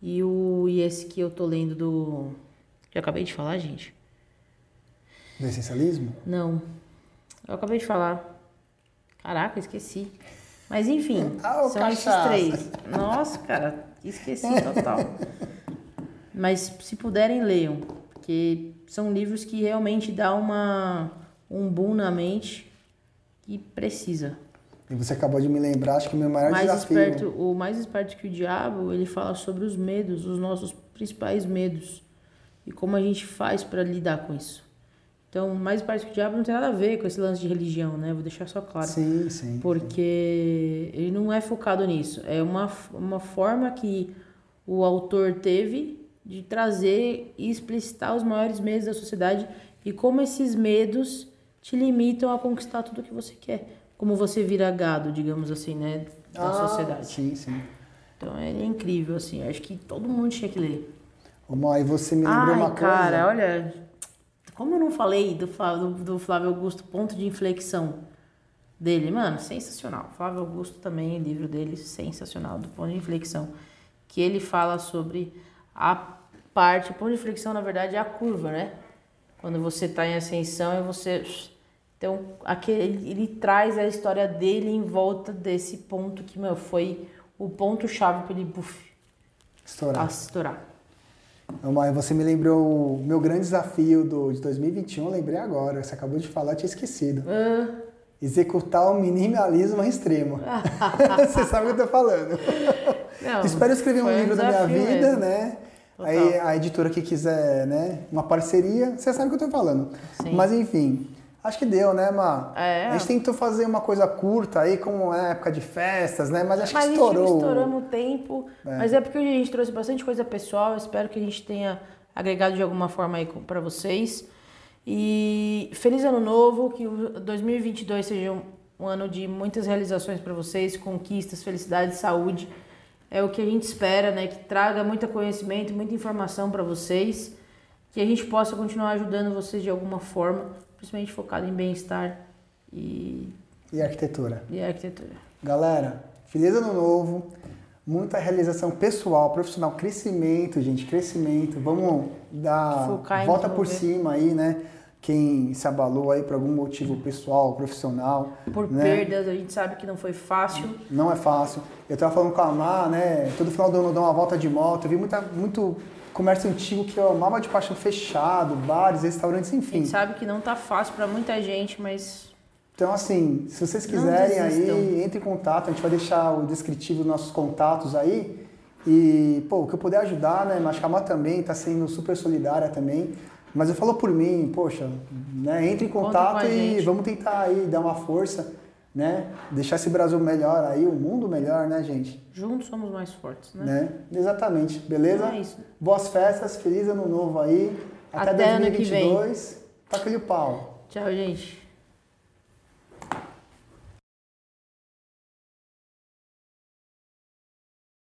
e o e esse que eu tô lendo do que eu acabei de falar, gente.
Do essencialismo?
Não. Eu acabei de falar. Caraca, esqueci. Mas enfim, (laughs)
Ah,
são esses
cachaça.
três. Nossa, cara, esqueci total. Mas se puderem, leiam. Porque são livros que realmente dá uma, um boom na mente que precisa.
E você acabou de me lembrar, acho que o meu maior
mais
desafio.
esperto, o mais esperto que o diabo, ele fala sobre os medos, os nossos principais medos e como a gente faz para lidar com isso. Então, mais esperto que o diabo não tem nada a ver com esse lance de religião, né? Vou deixar só claro.
Sim, sim.
Porque ele não é focado nisso. É uma, uma forma que o autor teve de trazer e explicitar os maiores medos da sociedade e como esses medos te limitam a conquistar tudo que você quer. Como você vira gado, digamos assim, né? Da
Ah,
sociedade.
Sim, sim.
Então ele é incrível, assim. Acho que todo mundo tinha que ler.
Mo, aí você me lembrou
Ai,
uma
cara,
coisa.
olha. Como eu não falei do, Flá- do, Flávio Augusto, ponto de inflexão dele, mano, sensacional. Flávio Augusto também, livro dele, sensacional, do ponto de inflexão. Que ele fala sobre a parte, o ponto de inflexão, na verdade, é a curva, né? Quando você tá em ascensão e você. Então, aquele, ele traz a história dele em volta desse ponto que, meu, foi o ponto-chave para ele buf,
Estourar.
estourar.
Aí você me lembrou o meu grande desafio do, de 2021, eu lembrei agora. Você acabou de falar, eu tinha esquecido.
Ah,
Executar o minimalismo extremo. (laughs) você sabe o que eu tô falando.
não,
Espero escrever um livro da minha vida,
mesmo.
né?
Total.
Aí a editora que quiser, né, uma parceria, você sabe o que eu tô falando.
Sim.
Mas enfim, acho que deu, né, Má?
É.
A gente tentou fazer uma coisa curta aí, como é época de festas, né? Mas acho
Mas
que
a
estourou.
gente estouramos o tempo. Mas é porque a gente trouxe bastante coisa pessoal. Espero que a gente tenha agregado de alguma forma aí pra vocês. E feliz ano novo, que o 2022 seja um, um ano de muitas realizações para vocês, conquistas, felicidade, saúde. É o que a gente espera, né? Que traga muito conhecimento, muita informação para vocês, que a gente possa continuar ajudando vocês de alguma forma, principalmente focado em bem-estar e,
E arquitetura.
e arquitetura.
Galera, feliz ano novo. Muita realização pessoal, profissional, crescimento, gente, crescimento. Vamos dar
Focar
volta por cima aí, né? Quem se abalou aí por algum motivo pessoal, profissional.
Por
né?
perdas, a gente sabe que não foi fácil.
Não é fácil. Eu tava falando com a Má, né? Todo final do ano eu dou uma volta de moto. Eu vi muita, muito comércio antigo que eu amava de paixão fechado, bares, restaurantes,
A
enfim.
gente sabe que não tá fácil pra muita gente, mas
Então, assim, se vocês quiserem aí, entre em contato. A gente vai deixar o descritivo dos nossos contatos aí. E, pô, o que eu puder ajudar, né? Mas a Má também tá sendo super solidária também. Mas eu falo por mim, poxa, né? Entre em
Conta
contato
a
e
gente.
vamos tentar aí dar uma força, né? Deixar esse Brasil melhor aí, o mundo melhor, né, gente?
juntos somos mais fortes, né?
Né? Exatamente, beleza?
Então é isso.
Boas festas, feliz ano novo aí. Até,
Até ano que vem.
2022. Taca-lhe o pau.
Tchau, gente.